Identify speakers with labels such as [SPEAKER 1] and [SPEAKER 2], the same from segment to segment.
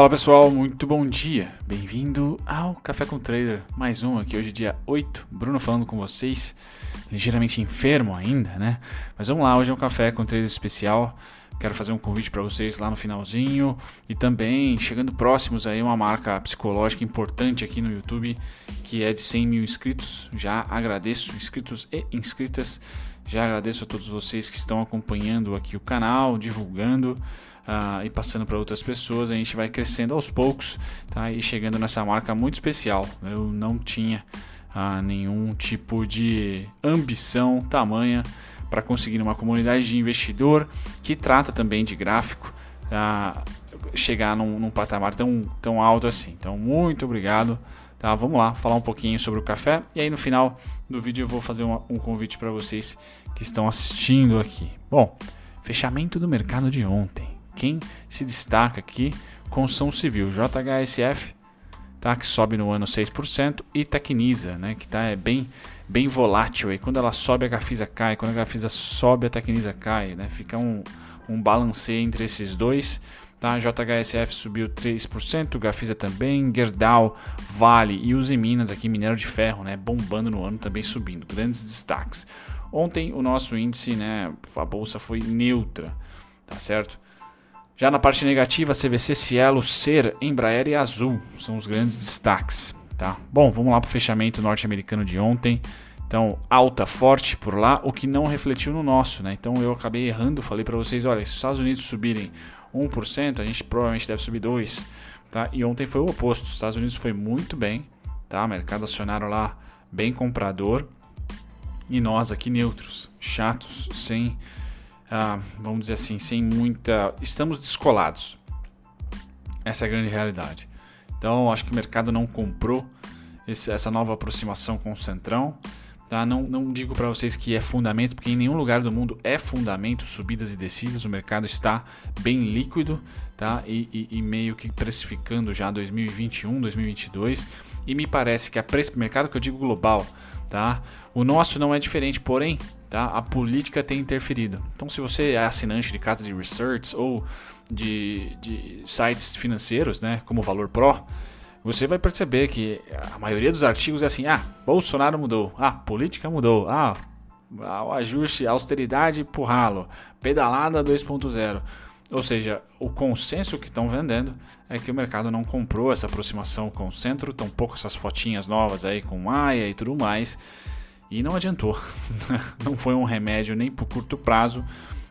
[SPEAKER 1] Fala pessoal, muito bom dia. Bem-vindo ao Café com Trader, mais um aqui hoje dia 8. Bruno falando com vocês, ligeiramente enfermo ainda, né? Mas vamos lá, hoje é um Café com Trader especial. Quero fazer um convite para vocês lá no finalzinho e também chegando próximos aí uma marca psicológica importante aqui no YouTube que é de 100 mil inscritos. Já agradeço inscritos e inscritas. Já agradeço a todos vocês que estão acompanhando aqui o canal, divulgando uh, e passando para outras pessoas. A gente vai crescendo aos poucos tá? e chegando nessa marca muito especial. Eu não tinha uh, nenhum tipo de ambição tamanha para conseguir uma comunidade de investidor que trata também de gráfico. Uh, chegar num, num, patamar tão, tão alto assim. Então, muito obrigado. Tá, vamos lá falar um pouquinho sobre o café e aí no final do vídeo eu vou fazer um convite para vocês que estão assistindo aqui. Bom, fechamento do mercado de ontem quem se destaca aqui, construção civil, JHSF, tá, que sobe no ano 6%, e Tecnisa, né, que tá, é bem, bem volátil. Aí. Quando ela sobe, a Gafisa cai, quando a Gafisa sobe, a Tecnisa cai. Né, fica um, um balanceio entre esses dois. Tá? JHSF subiu 3%, Gafisa também, Gerdau, Vale e os Minas aqui, minério de ferro, né, bombando no ano, também subindo. Grandes destaques. Ontem o nosso índice, né, a bolsa foi neutra, tá certo? Já na parte negativa, CVC, Cielo, Ser, Embraer e Azul são os grandes destaques. Tá? Bom, vamos lá para o fechamento norte-americano de ontem. Então, alta, forte por lá, o que não refletiu no nosso. Né? Então, eu acabei errando, falei para vocês, olha, se os Estados Unidos subirem 1%, a gente provavelmente deve subir 2%. Tá? E ontem foi o oposto, os Estados Unidos foi muito bem, tá? mercado acionaram lá bem comprador, e nós aqui neutros, chatos, sem ah, vamos dizer assim, sem muita. Estamos descolados. Essa é a grande realidade. Então, acho que o mercado não comprou esse, essa nova aproximação com o Centrão. Tá? Não, não digo para vocês que é fundamento, porque em nenhum lugar do mundo é fundamento, subidas e descidas. O mercado está bem líquido tá? e, e, e meio que precificando já 2021, 2022. E me parece que a preço mercado, que eu digo global, tá? o nosso não é diferente, porém tá? a política tem interferido. Então, se você é assinante de casa de research ou de, de sites financeiros, né, como Valor Pro, você vai perceber que a maioria dos artigos é assim: ah, Bolsonaro mudou, ah, política mudou, ah, o ajuste, austeridade por ralo, pedalada 2.0. Ou seja, o consenso que estão vendendo é que o mercado não comprou essa aproximação com o centro, tampouco essas fotinhas novas aí com Maia e tudo mais. E não adiantou. não foi um remédio nem por curto prazo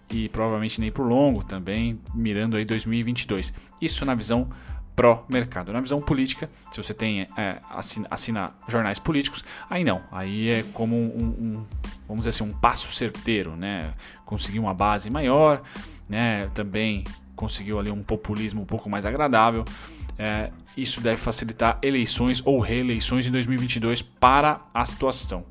[SPEAKER 1] e provavelmente nem por longo também, mirando aí 2022. Isso na visão pró-mercado. Na visão política, se você tem é, assina, assina, jornais políticos, aí não. Aí é como um, um, vamos dizer assim, um passo certeiro, né? Conseguir uma base maior, né? Também conseguiu ali um populismo um pouco mais agradável. É, isso deve facilitar eleições ou reeleições em 2022 para a situação.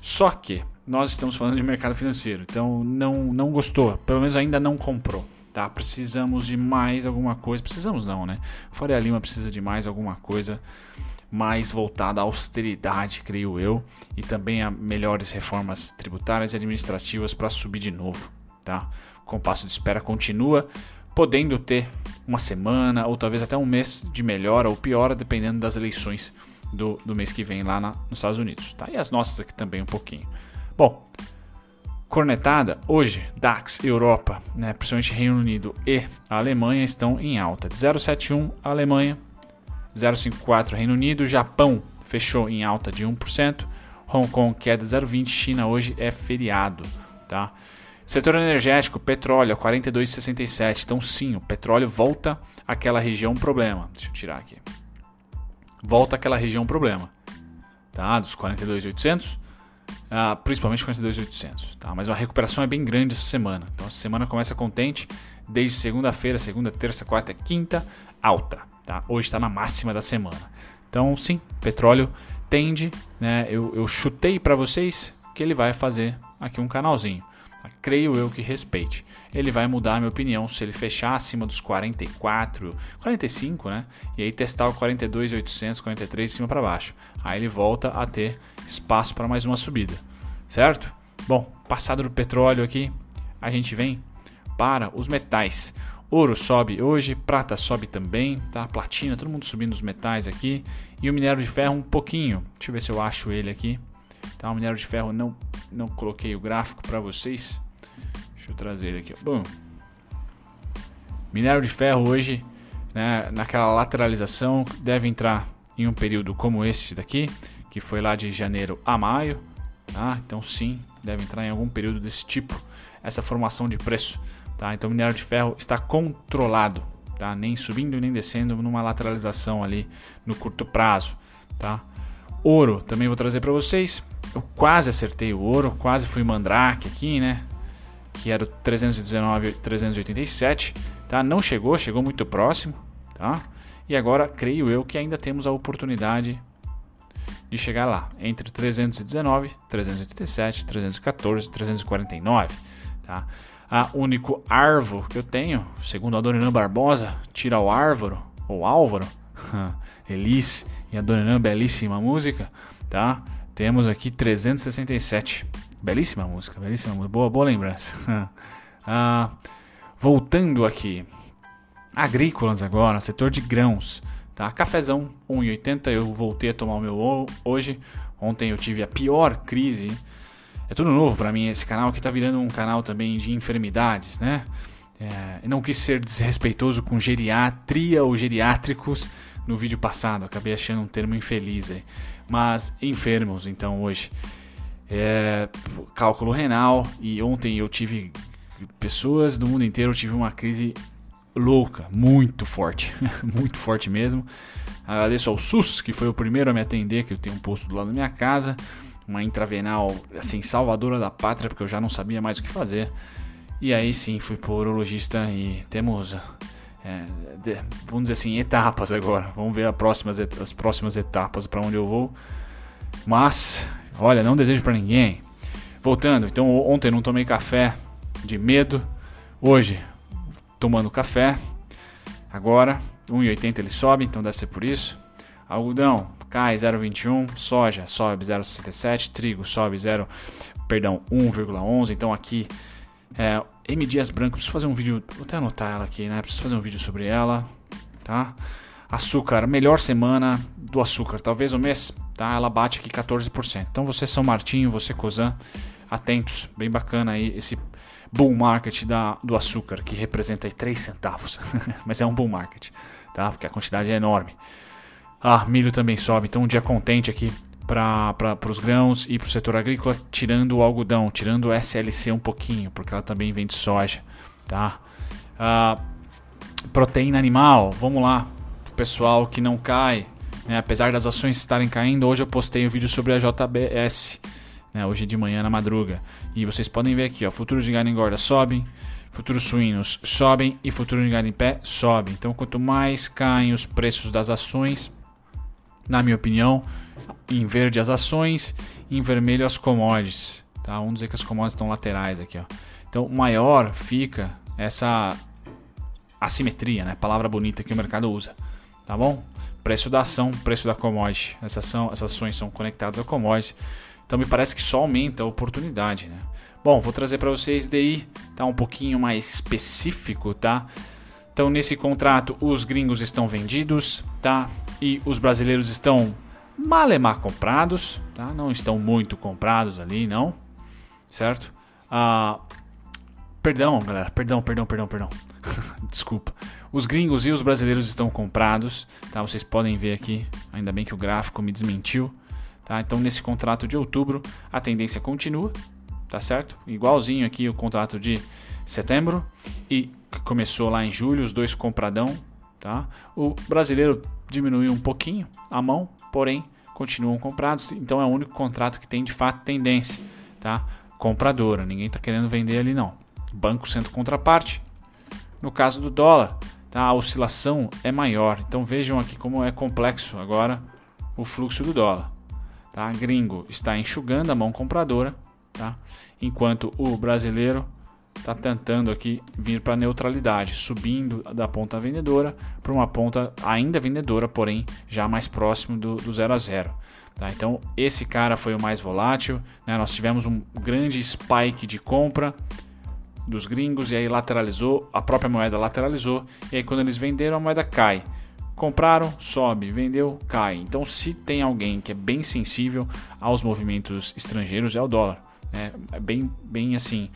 [SPEAKER 1] Só que nós estamos falando de mercado financeiro, então não, não gostou, pelo menos ainda não comprou. Tá? Precisamos de mais alguma coisa. Precisamos não, né? Faria Lima precisa de mais alguma coisa mais voltada à austeridade, creio eu, e também a melhores reformas tributárias e administrativas para subir de novo, tá? O compasso de espera continua, podendo ter uma semana ou talvez até um mês de melhora ou piora, dependendo das eleições do, do mês que vem lá na, nos Estados Unidos. Tá? E as nossas aqui também um pouquinho. Bom, cornetada, hoje DAX, Europa, né, principalmente Reino Unido e Alemanha estão em alta. De 0,71 Alemanha, 0,54 Reino Unido, Japão fechou em alta de 1%, Hong Kong queda 0,20, China hoje é feriado, tá? Setor energético, petróleo 42,67. Então sim, o petróleo volta àquela região problema. Deixa eu tirar aqui volta àquela região problema, tá? Dos 42.800, ah, principalmente 42.800, tá? Mas a recuperação é bem grande essa semana. Então essa semana começa contente, desde segunda-feira, segunda, terça, quarta, quinta, alta, tá? Hoje está na máxima da semana. Então sim, petróleo tende, né? Eu, eu chutei para vocês que ele vai fazer aqui um canalzinho creio eu que respeite. Ele vai mudar minha opinião se ele fechar acima dos 44, 45, né? E aí testar o 42,800, 43 de cima para baixo. Aí ele volta a ter espaço para mais uma subida, certo? Bom, passado do petróleo aqui, a gente vem para os metais. Ouro sobe hoje, prata sobe também, tá? Platina, todo mundo subindo os metais aqui. E o minério de ferro um pouquinho. Deixa eu ver se eu acho ele aqui. Tá? O minério de ferro não, não coloquei o gráfico para vocês. Deixa eu trazer ele aqui. Bom, minério de ferro hoje, né, naquela lateralização, deve entrar em um período como esse daqui, que foi lá de janeiro a maio. Tá? Então sim, deve entrar em algum período desse tipo, essa formação de preço. Tá? Então o minério de ferro está controlado, tá? nem subindo nem descendo numa lateralização ali no curto prazo. Tá? Ouro também vou trazer para vocês. Eu quase acertei o ouro, quase fui mandrake aqui, né? Que era o 319 387, tá? Não chegou, chegou muito próximo, tá? E agora creio eu que ainda temos a oportunidade de chegar lá, entre 319, 387, 314 349, tá? A único árvore que eu tenho, segundo a Dona Barbosa, tira o árvore, ou Álvaro, Elis e a Dona belíssima música, tá? Temos aqui 367. Belíssima música, belíssima música, boa, boa lembrança. ah, voltando aqui, agrícolas agora, setor de grãos, tá? Cafezão 1,80, eu voltei a tomar o meu hoje. Ontem eu tive a pior crise é tudo novo para mim esse canal que tá virando um canal também de enfermidades, né? É, não quis ser desrespeitoso com geriatria ou geriátricos no vídeo passado, acabei achando um termo infeliz aí. Mas enfermos, então hoje. É, cálculo renal e ontem eu tive pessoas do mundo inteiro, eu tive uma crise louca, muito forte, muito forte mesmo. Agradeço ao SUS, que foi o primeiro a me atender, que eu tenho um posto lado da minha casa uma intravenal assim salvadora da pátria, porque eu já não sabia mais o que fazer. E aí sim fui pro urologista e temos, é, de, vamos dizer assim, etapas agora. Vamos ver próximas, as próximas etapas para onde eu vou. Mas, olha, não desejo para ninguém. Voltando, então ontem não tomei café de medo. Hoje, tomando café. Agora, 1,80 ele sobe, então deve ser por isso. Algodão, cai 0,21, soja sobe 0,67, trigo sobe 0, perdão, 1,11. Então aqui é, M Dias Branco, preciso fazer um vídeo, vou até anotar ela aqui, né? Preciso fazer um vídeo sobre ela, tá? Açúcar, melhor semana do açúcar, talvez o mês, tá? Ela bate aqui 14%. Então você São Martinho, você Cosan, atentos, bem bacana aí esse bull market da, do açúcar, que representa aí 3 centavos, mas é um bull market, tá? Porque a quantidade é enorme. Ah, milho também sobe, então um dia contente aqui para os grãos e para o setor agrícola, tirando o algodão, tirando o SLC um pouquinho, porque ela também vem de soja, tá? Ah, proteína animal, vamos lá, pessoal que não cai, né? apesar das ações estarem caindo, hoje eu postei um vídeo sobre a JBS, né? hoje de manhã na madruga, e vocês podem ver aqui, ó, futuros de gado engorda sobem, futuros suínos sobem e futuros de gado em pé sobe. Então, quanto mais caem os preços das ações, na minha opinião, em verde as ações, em vermelho as commodities. Tá? Vamos dizer que as commodities estão laterais aqui. Ó. Então, maior fica essa assimetria, né? palavra bonita que o mercado usa. Tá bom? Preço da ação, preço da commodity. Essas, são, essas ações são conectadas a commodity. Então, me parece que só aumenta a oportunidade. Né? Bom, vou trazer para vocês DI, tá um pouquinho mais específico, tá? Então, nesse contrato, os gringos estão vendidos, tá? E os brasileiros estão malemar comprados, tá? Não estão muito comprados ali, não, certo? Ah, perdão, galera, perdão, perdão, perdão, perdão. Desculpa. Os gringos e os brasileiros estão comprados, tá? Vocês podem ver aqui, ainda bem que o gráfico me desmentiu, tá? Então, nesse contrato de outubro, a tendência continua, tá certo? Igualzinho aqui o contrato de setembro e começou lá em julho, os dois compradão, tá? O brasileiro diminuiu um pouquinho a mão, porém continuam comprados, então é o único contrato que tem de fato tendência, tá? Compradora, ninguém está querendo vender ali não. Banco sendo contraparte. No caso do dólar, tá? A oscilação é maior, então vejam aqui como é complexo agora o fluxo do dólar, tá? Gringo está enxugando a mão compradora, tá? Enquanto o brasileiro está tentando aqui vir para neutralidade, subindo da ponta vendedora para uma ponta ainda vendedora, porém já mais próximo do, do 0 a 0. Tá? Então esse cara foi o mais volátil. Né? Nós tivemos um grande spike de compra dos gringos e aí lateralizou, a própria moeda lateralizou e aí quando eles venderam a moeda cai. Compraram, sobe, vendeu, cai. Então, se tem alguém que é bem sensível aos movimentos estrangeiros, é o dólar. Né? É bem, bem assim,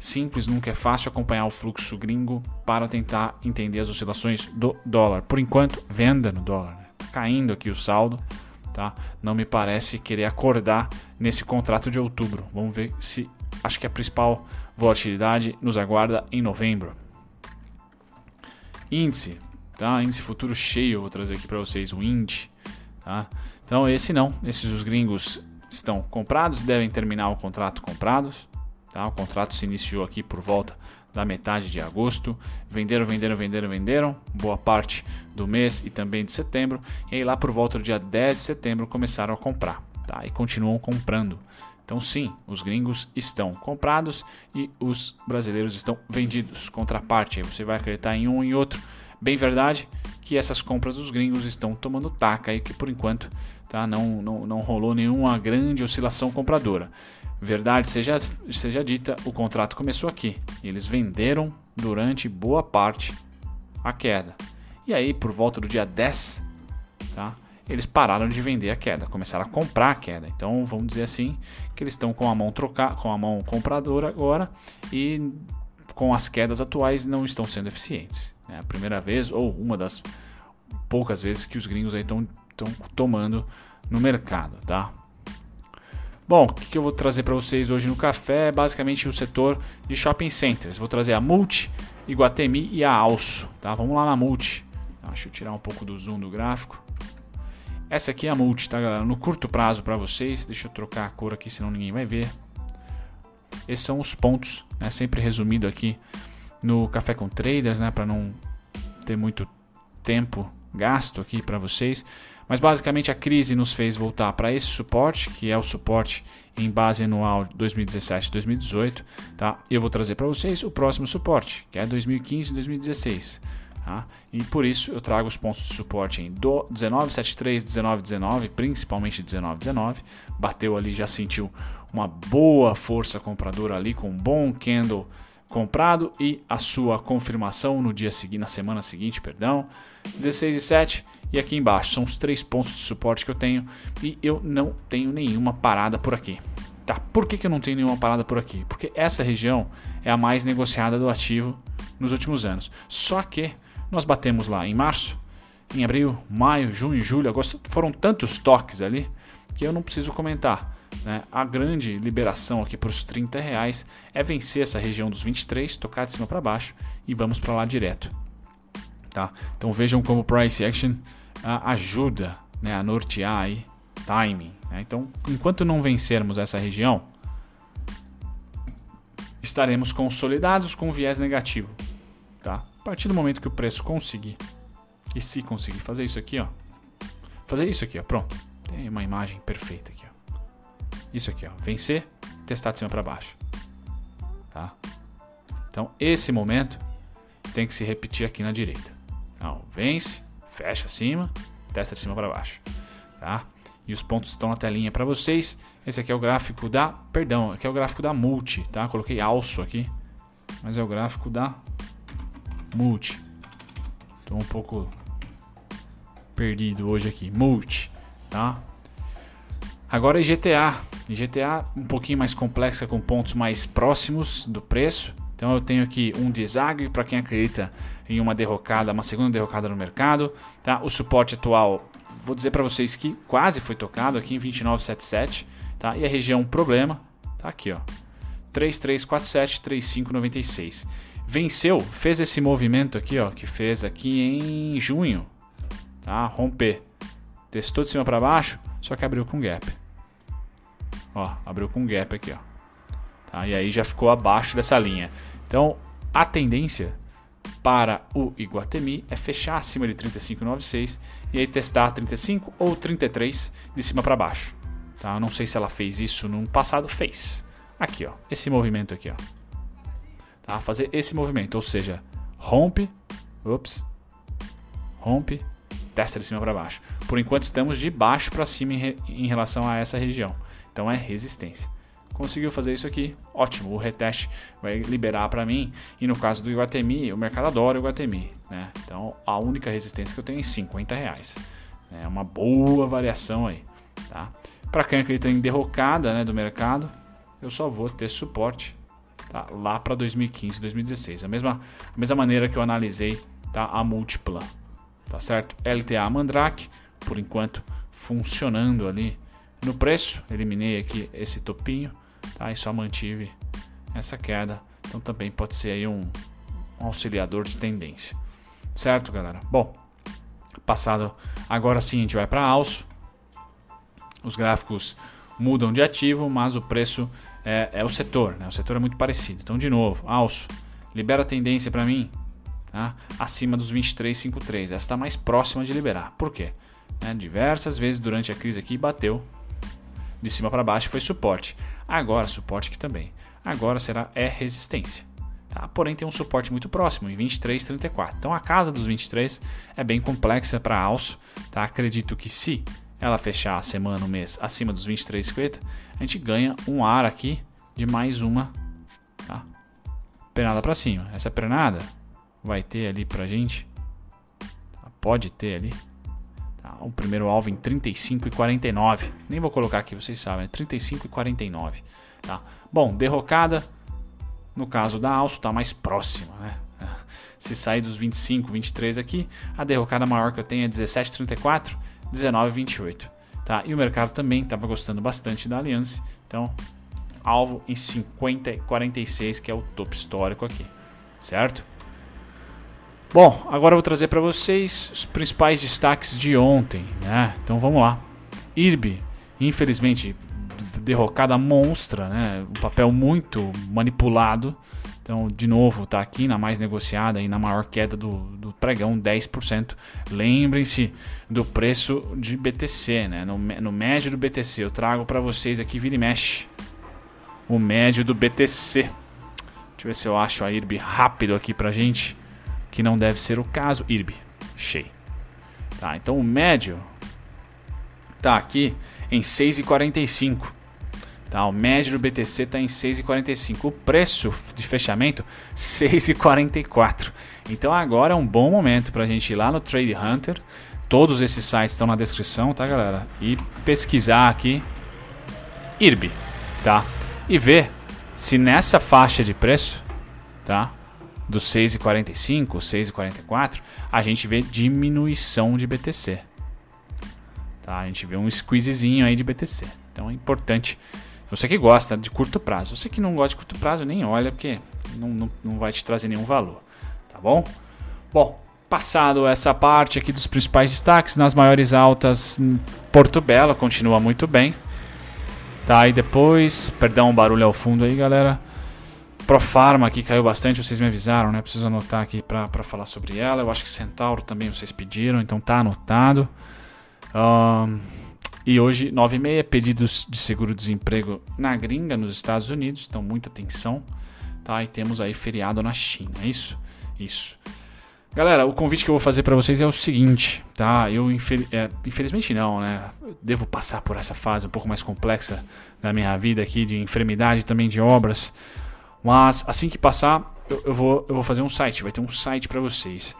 [SPEAKER 1] simples, nunca é fácil acompanhar o fluxo gringo para tentar entender as oscilações do dólar. Por enquanto, venda no dólar. Né? Caindo aqui o saldo, tá? Não me parece querer acordar nesse contrato de outubro. Vamos ver se. Acho que a principal volatilidade nos aguarda em novembro. Índice tá? Índice futuro cheio, vou trazer aqui para vocês o índice, tá? Então esse não, esses os gringos estão comprados, devem terminar o contrato comprados, tá? O contrato se iniciou aqui por volta da metade de agosto, venderam, venderam, venderam, venderam, boa parte do mês e também de setembro, e aí lá por volta do dia 10 de setembro começaram a comprar, tá? E continuam comprando. Então, sim, os gringos estão comprados e os brasileiros estão vendidos. Contraparte, aí você vai acreditar em um e outro Bem verdade que essas compras dos gringos estão tomando taca e que por enquanto tá, não, não, não rolou nenhuma grande oscilação compradora. Verdade seja, seja dita, o contrato começou aqui eles venderam durante boa parte a queda. E aí, por volta do dia 10, tá, eles pararam de vender a queda, começaram a comprar a queda. Então, vamos dizer assim, que eles estão com a mão trocar, com a mão compradora agora e com as quedas atuais não estão sendo eficientes. É a primeira vez, ou uma das poucas vezes que os gringos estão tomando no mercado, tá? Bom, o que, eu vou trazer para vocês hoje no café é basicamente o setor de shopping centers. Vou trazer a Multi, Iguatemi e a Alço, tá? Vamos lá na Multi. Deixa eu tirar um pouco do zoom do gráfico. Essa aqui é a Multi, tá, galera? No curto prazo para vocês. Deixa eu trocar a cor aqui, senão ninguém vai ver. Esses são os pontos, né? Sempre resumido aqui no Café com Traders, né, para não ter muito tempo gasto aqui para vocês. Mas basicamente a crise nos fez voltar para esse suporte, que é o suporte em base anual 2017-2018, tá? Eu vou trazer para vocês o próximo suporte, que é 2015 2016. Tá? E por isso eu trago os pontos de suporte em 1973, 1919, principalmente 1919. Bateu ali, já sentiu uma boa força compradora ali com um bom candle comprado e a sua confirmação no dia seguinte, na semana seguinte, perdão, 16 e 7 e aqui embaixo são os três pontos de suporte que eu tenho e eu não tenho nenhuma parada por aqui. Tá? Por que, que eu não tenho nenhuma parada por aqui? Porque essa região é a mais negociada do ativo nos últimos anos. Só que nós batemos lá em março, em abril, maio, junho, julho, agosto, foram tantos toques ali que eu não preciso comentar. Né? A grande liberação aqui para os 30 reais é vencer essa região dos 23, tocar de cima para baixo e vamos para lá direto. Tá? Então vejam como o price action ah, ajuda né, a nortear aí timing. Né? Então, enquanto não vencermos essa região, estaremos consolidados com viés negativo. Tá? A partir do momento que o preço conseguir, e se conseguir fazer isso aqui, ó, fazer isso aqui, ó, pronto, tem uma imagem perfeita aqui. Isso aqui, ó, vencer, testar de cima para baixo. Tá? Então, esse momento tem que se repetir aqui na direita. Então, vence, fecha acima, testa de cima para baixo. Tá? E os pontos estão na telinha para vocês. Esse aqui é o gráfico da, perdão, aqui é o gráfico da multi, tá? Coloquei alço aqui, mas é o gráfico da multi. Estou um pouco perdido hoje aqui. Multi, tá? Agora IGTA um pouquinho mais complexa com pontos mais próximos do preço. Então eu tenho aqui um desagre para quem acredita em uma derrocada, uma segunda derrocada no mercado. Tá? O suporte atual, vou dizer para vocês que quase foi tocado aqui em 29,77. Tá? E a região problema tá aqui, ó. 3347, 3596. Venceu, fez esse movimento aqui, ó, que fez aqui em junho, tá? Romper. Testou de cima para baixo, só que abriu com gap. Ó, abriu com gap aqui, ó. Tá? E aí já ficou abaixo dessa linha. Então, a tendência para o Iguatemi é fechar acima de 35,96 e aí testar 35 ou 33 de cima para baixo. Tá? não sei se ela fez isso no passado, fez. Aqui, ó, esse movimento aqui, ó. Tá? Fazer esse movimento, ou seja, rompe, ups, rompe, testa de cima para baixo. Por enquanto estamos de baixo para cima em, re, em relação a essa região. Então é resistência. conseguiu fazer isso aqui, ótimo, o reteste vai liberar para mim. E no caso do Iguatemi, o mercado adora o Iguatemi, né? Então a única resistência que eu tenho é 50 reais. É uma boa variação aí, tá? Para quem acredita em derrocada né, do mercado, eu só vou ter suporte tá? lá para 2015, 2016. A mesma, a mesma maneira que eu analisei tá? a múltipla, tá certo? LTA Mandrake, por enquanto funcionando ali no preço. Eliminei aqui esse topinho tá? e só mantive essa queda. Então também pode ser aí um, um auxiliador de tendência, certo, galera? Bom, passado agora sim a gente vai para alço. Os gráficos mudam de ativo, mas o preço é, é o setor, né? O setor é muito parecido. Então, de novo, alço, libera tendência para mim tá? acima dos 23,53. Essa está mais próxima de liberar. Por quê? Né? Diversas vezes durante a crise aqui bateu de cima para baixo foi suporte. Agora, suporte aqui também. Agora será é resistência. Tá? Porém, tem um suporte muito próximo, em 23,34. Então, a casa dos 23 é bem complexa para alço. Tá? Acredito que se ela fechar a semana, o mês acima dos 23,50, a gente ganha um ar aqui de mais uma tá? pernada para cima. Essa pernada vai ter ali para gente, tá? pode ter ali? O primeiro alvo em 35,49. Nem vou colocar aqui, vocês sabem, é 35,49. Tá? Bom, derrocada, no caso da alço, está mais próxima. Né? Se sair dos 25, 23 aqui, a derrocada maior que eu tenho é 17,34 19,28. Tá? E o mercado também estava gostando bastante da Aliança. Então, alvo em 50,46, que é o topo histórico aqui. Certo? Bom, agora eu vou trazer para vocês os principais destaques de ontem. Né? Então vamos lá. IRB, infelizmente, derrocada monstra, né? um papel muito manipulado então, de novo, está aqui na mais negociada e na maior queda do, do pregão, 10%. Lembrem-se do preço de BTC, né? no, no médio do BTC. Eu trago para vocês aqui, vira e mexe, o médio do BTC. Deixa eu ver se eu acho a IRB rápido aqui para gente, que não deve ser o caso. IRB, cheio. Tá, então o médio tá aqui em 6,45. Tá, o médio do BTC está em 6,45. O preço de fechamento 6,44. Então agora é um bom momento para a gente ir lá no Trade Hunter. Todos esses sites estão na descrição, tá, galera? E pesquisar aqui IRB, tá? E ver se nessa faixa de preço, tá? Dos 6,45, 6,44, a gente vê diminuição de BTC. Tá? A gente vê um squeezezinho aí de BTC. Então é importante você que gosta de curto prazo. Você que não gosta de curto prazo, nem olha, porque não, não, não vai te trazer nenhum valor. Tá bom? Bom, passado essa parte aqui dos principais destaques, nas maiores altas, Porto Belo continua muito bem. Tá, e depois, perdão o barulho ao fundo aí, galera. Profarma aqui caiu bastante, vocês me avisaram, né? Preciso anotar aqui para falar sobre ela. Eu acho que Centauro também vocês pediram, então tá anotado. Um, e hoje, 9 e meia, pedidos de seguro-desemprego na gringa, nos Estados Unidos. Então, muita atenção. Tá? E temos aí feriado na China. É isso? Isso. Galera, o convite que eu vou fazer para vocês é o seguinte, tá? Eu infel é, infelizmente não, né? Eu devo passar por essa fase um pouco mais complexa da minha vida aqui de enfermidade também de obras, mas assim que passar eu, eu vou eu vou fazer um site, vai ter um site para vocês.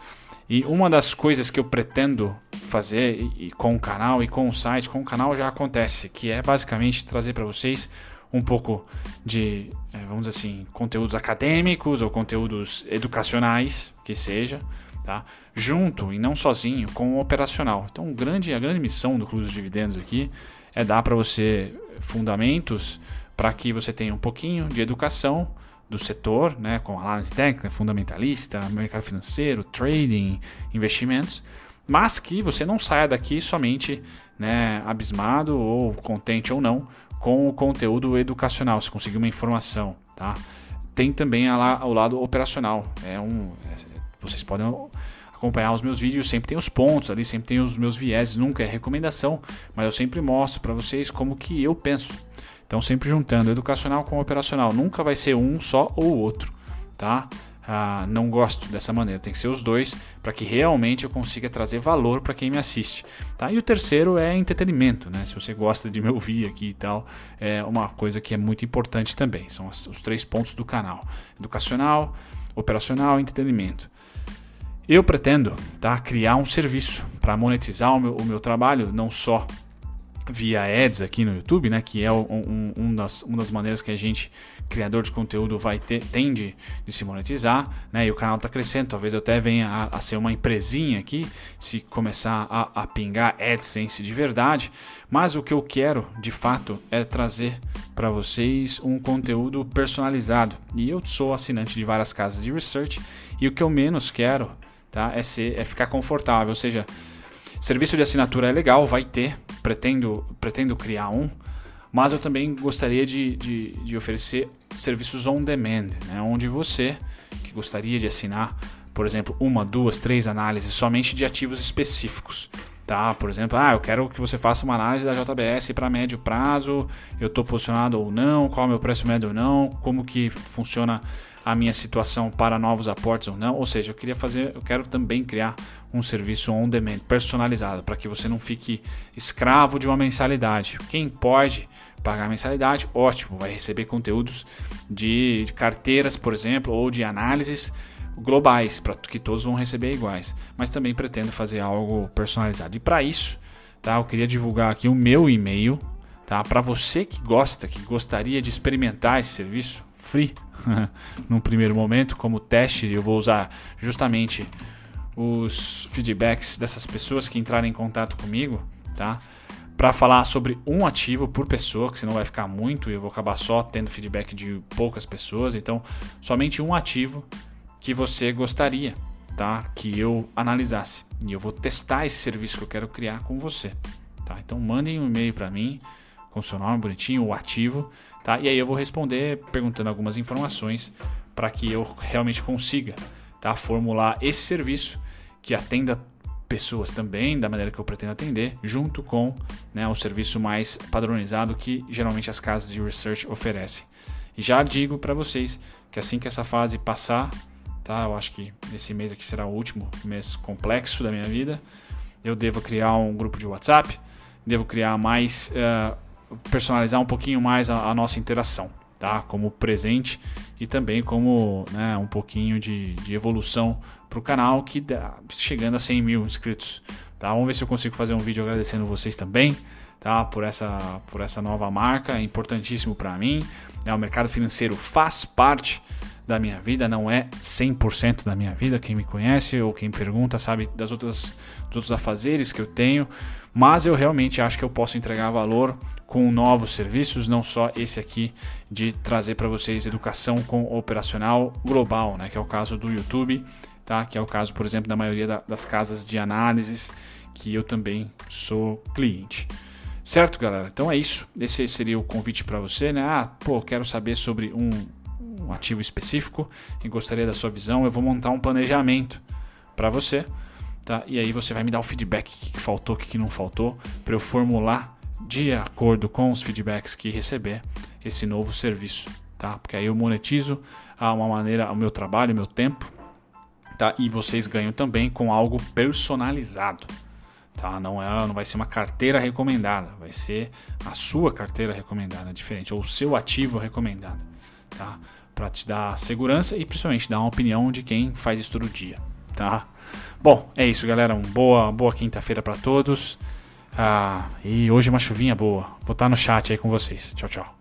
[SPEAKER 1] E uma das coisas que eu pretendo fazer e, e com o canal e com o site, com o canal já acontece, que é basicamente trazer para vocês um pouco de, é, vamos dizer assim, conteúdos acadêmicos ou conteúdos educacionais, que seja, tá? junto e não sozinho com o operacional. Então, grande, a grande missão do Clube dos Dividendos aqui é dar para você fundamentos para que você tenha um pouquinho de educação do setor, né, com análise técnica, fundamentalista, mercado financeiro, trading, investimentos, mas que você não saia daqui somente né, abismado ou contente ou não com o conteúdo educacional, se conseguir uma informação, tá? Tem também lá o lado operacional. É um, é, vocês podem acompanhar os meus vídeos, sempre tem os pontos ali, sempre tem os meus vieses, nunca é recomendação, mas eu sempre mostro para vocês como que eu penso. Então, sempre juntando educacional com operacional. Nunca vai ser um só ou outro, tá? ah, não gosto dessa maneira. Tem que ser os dois para que realmente eu consiga trazer valor para quem me assiste. Tá? E o terceiro é entretenimento. Né? Se você gosta de me ouvir aqui e tal, é uma coisa que é muito importante também. São os três pontos do canal: educacional, operacional entretenimento. Eu pretendo tá, criar um serviço para monetizar o meu, o meu trabalho, não só via ads aqui no YouTube, né, que é um, um, das, uma das maneiras que a gente, criador de conteúdo, vai ter, tende de se monetizar, né, e o canal está crescendo, talvez eu até venha a, a, ser uma empresinha aqui, se começar a, a pingar AdSense de verdade, mas o que eu quero, de fato, é trazer para vocês um conteúdo personalizado, e eu sou assinante de várias casas de research, e o que eu menos quero, tá, é, ser, é ficar confortável, ou seja, Serviço de assinatura é legal, vai ter, pretendo, pretendo criar um, mas eu também gostaria de, de, de oferecer serviços on demand, né? onde você que gostaria de assinar, por exemplo, uma, duas, três análises somente de ativos específicos. Tá? Por exemplo, ah, eu quero que você faça uma análise da JBS para médio prazo, eu estou posicionado ou não, qual é o meu preço médio ou não, como que funciona a minha situação para novos aportes ou não. Ou seja, eu queria fazer, eu quero também criar um serviço on demand personalizado para que você não fique escravo de uma mensalidade. Quem pode pagar mensalidade, ótimo, vai receber conteúdos de carteiras, por exemplo, ou de análises globais, para que todos vão receber iguais. Mas também pretendo fazer algo personalizado. E para isso, tá, eu queria divulgar aqui o meu e-mail, tá? Para você que gosta, que gostaria de experimentar esse serviço free, num primeiro momento, como teste, eu vou usar justamente os feedbacks dessas pessoas que entrarem em contato comigo, tá? Para falar sobre um ativo por pessoa, que senão vai ficar muito e eu vou acabar só tendo feedback de poucas pessoas. Então, somente um ativo que você gostaria, tá? Que eu analisasse. E eu vou testar esse serviço que eu quero criar com você, tá? Então, mandem um e-mail para mim com seu nome bonitinho, o ativo, tá? E aí eu vou responder perguntando algumas informações para que eu realmente consiga tá? formular esse serviço que atenda pessoas também da maneira que eu pretendo atender, junto com né, o serviço mais padronizado que geralmente as casas de research oferecem. E já digo para vocês que assim que essa fase passar, tá? Eu acho que esse mês aqui será o último mês complexo da minha vida. Eu devo criar um grupo de WhatsApp, devo criar mais, uh, personalizar um pouquinho mais a, a nossa interação tá? Como presente e também como né, um pouquinho de, de evolução para o canal que dá, chegando a 100 mil inscritos. Tá? Vamos ver se eu consigo fazer um vídeo agradecendo vocês também, tá? Por essa, por essa nova marca, é importantíssimo para mim. É, o mercado financeiro faz parte da minha vida, não é 100% da minha vida. Quem me conhece ou quem pergunta sabe das outras, dos outros afazeres que eu tenho, mas eu realmente acho que eu posso entregar valor com novos serviços, não só esse aqui de trazer para vocês educação com operacional global, né, que é o caso do YouTube, tá? Que é o caso, por exemplo, da maioria da, das casas de análises que eu também sou cliente. Certo, galera? Então é isso. Esse seria o convite para você, né? Ah, pô, quero saber sobre um um ativo específico e gostaria da sua visão, eu vou montar um planejamento para você, tá? E aí você vai me dar o feedback que faltou, que não faltou, para eu formular de acordo com os feedbacks que receber esse novo serviço, tá? Porque aí eu monetizo a uma maneira o meu trabalho, o meu tempo, tá? E vocês ganham também com algo personalizado. Tá? Não, é, não vai ser uma carteira recomendada, vai ser a sua carteira recomendada, diferente, ou o seu ativo recomendado. Tá? Para te dar segurança e principalmente dar uma opinião de quem faz isso todo dia, tá? Bom, é isso, galera. Uma boa, boa quinta-feira para todos. Ah, e hoje uma chuvinha boa. Vou estar no chat aí com vocês. Tchau, tchau.